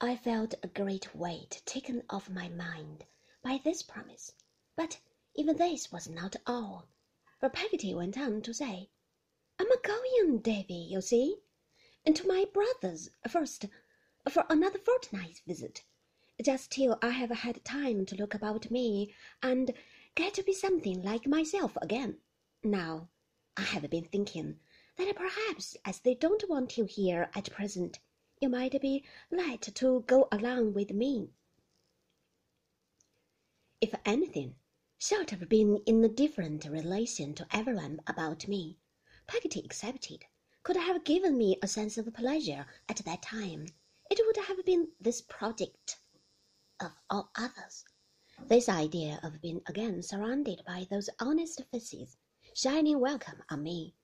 I felt a great weight taken off my mind by this promise. But even this was not all, for Peggotty went on to say, I'm a going, Davy, you see, and to my brother's first for another fortnight's visit, just till I have had time to look about me and get to be something like myself again. Now, I have been thinking that perhaps as they don't want you here at present, you might be let to go along with me. If anything, short of being in a different relation to everyone about me, Peggotty excepted, could have given me a sense of pleasure at that time, it would have been this project of all others. This idea of being again surrounded by those honest faces, shining welcome on me,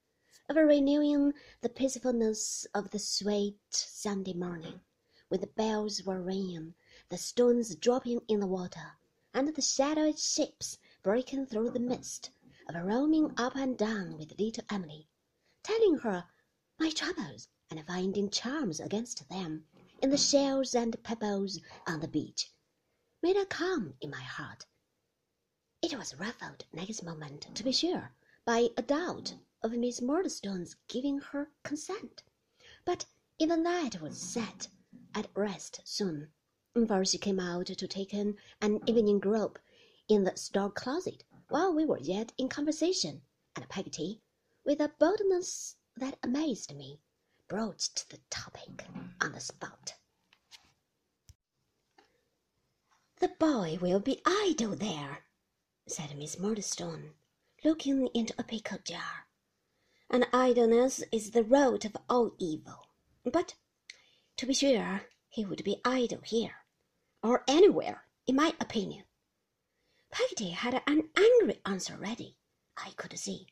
of a renewing the peacefulness of the sweet Sunday morning, when the bells were ringing, the stones dropping in the water, and the shadowy ships breaking through the mist, of roaming up and down with little Emily, telling her my troubles and finding charms against them in the shells and pebbles on the beach, made a calm in my heart. It was ruffled next moment, to be sure, by a doubt of Miss Murdstone's giving her consent, but even that was set at rest soon, for she came out to take in an evening grope in the store closet while we were yet in conversation, and Peggotty, with a boldness that amazed me, broached the topic on the spot. The boy will be idle there, said Miss Murdstone, looking into a pickle jar and idleness is the root of all evil. But, to be sure, he would be idle here, or anywhere, in my opinion. Peggotty had an angry answer ready, I could see,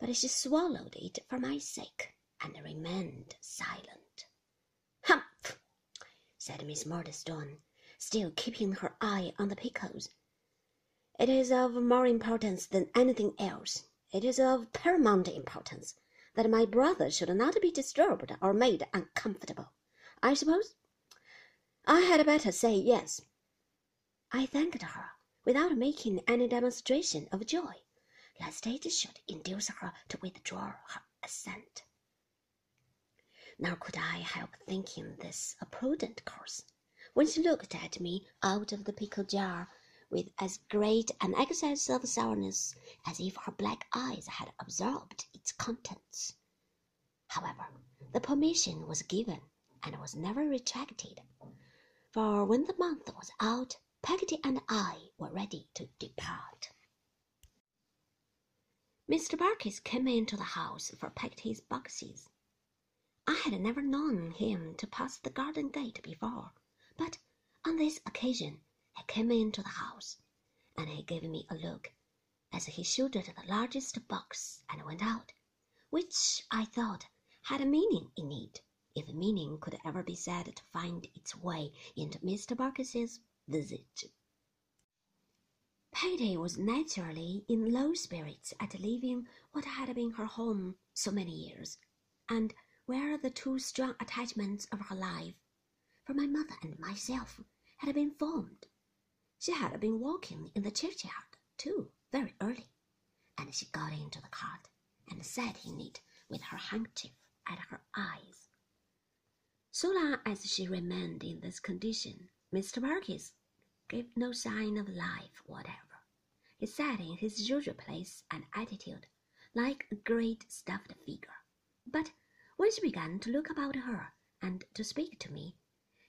but she swallowed it for my sake and remained silent. Humph! said Miss Murdstone, still keeping her eye on the pickles. It is of more importance than anything else it is of paramount importance that my brother should not be disturbed or made uncomfortable. I suppose I had better say yes. I thanked her without making any demonstration of joy, lest it should induce her to withdraw her assent. Nor could I help thinking this a prudent course, when she looked at me out of the pickle jar with as great an excess of sourness as if her black eyes had absorbed its contents. However, the permission was given and was never retracted, for when the month was out, Peggotty and I were ready to depart. Mr. Barkis came into the house for Peggotty's boxes. I had never known him to pass the garden gate before, but on this occasion he came into the house, and he gave me a look as he shouldered the largest box and went out, which I thought had a meaning in it, if meaning could ever be said to find its way into Mr. Barkis's visage. Peggotty was naturally in low spirits at leaving what had been her home so many years, and where the two strong attachments of her life, for my mother and myself, had been formed. She had been walking in the churchyard, too, very early, and she got into the cart and sat in it with her handkerchief at her eyes. So long as she remained in this condition, Mr. Barkis gave no sign of life whatever. He sat in his usual place and attitude, like a great stuffed figure. But when she began to look about her and to speak to me,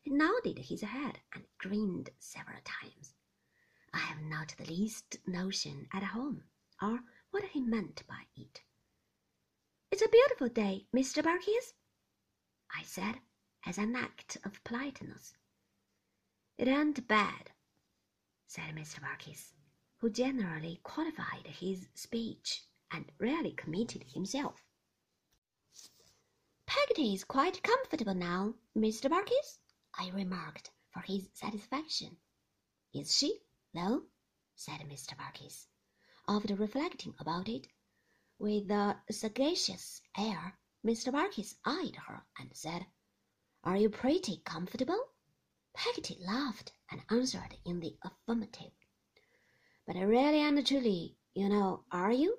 he nodded his head and grinned several times. I have not the least notion at home, or what he meant by it. It's a beautiful day, Mr. Barkis, I said, as an act of politeness. It ain't bad, said Mr. Barkis, who generally qualified his speech and rarely committed himself. Peggotty is quite comfortable now, Mr. Barkis, I remarked for his satisfaction. Is she? No, said Mr. Barkis. After reflecting about it, with a sagacious air, Mr. Barkis eyed her and said, Are you pretty comfortable? Peggotty laughed and answered in the affirmative. But really and truly, you know, are you?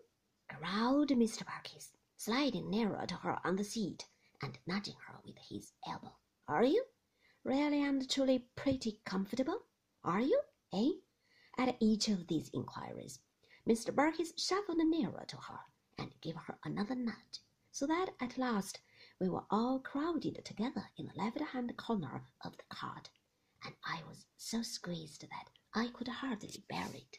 growled Mr. Barkis, sliding nearer to her on the seat and nudging her with his elbow. Are you? Really and truly pretty comfortable? Are you? Eh? At each of these inquiries, Mr. Barkis shuffled nearer to her and gave her another nudge, so that at last we were all crowded together in the left-hand corner of the cart, and I was so squeezed that I could hardly bear it.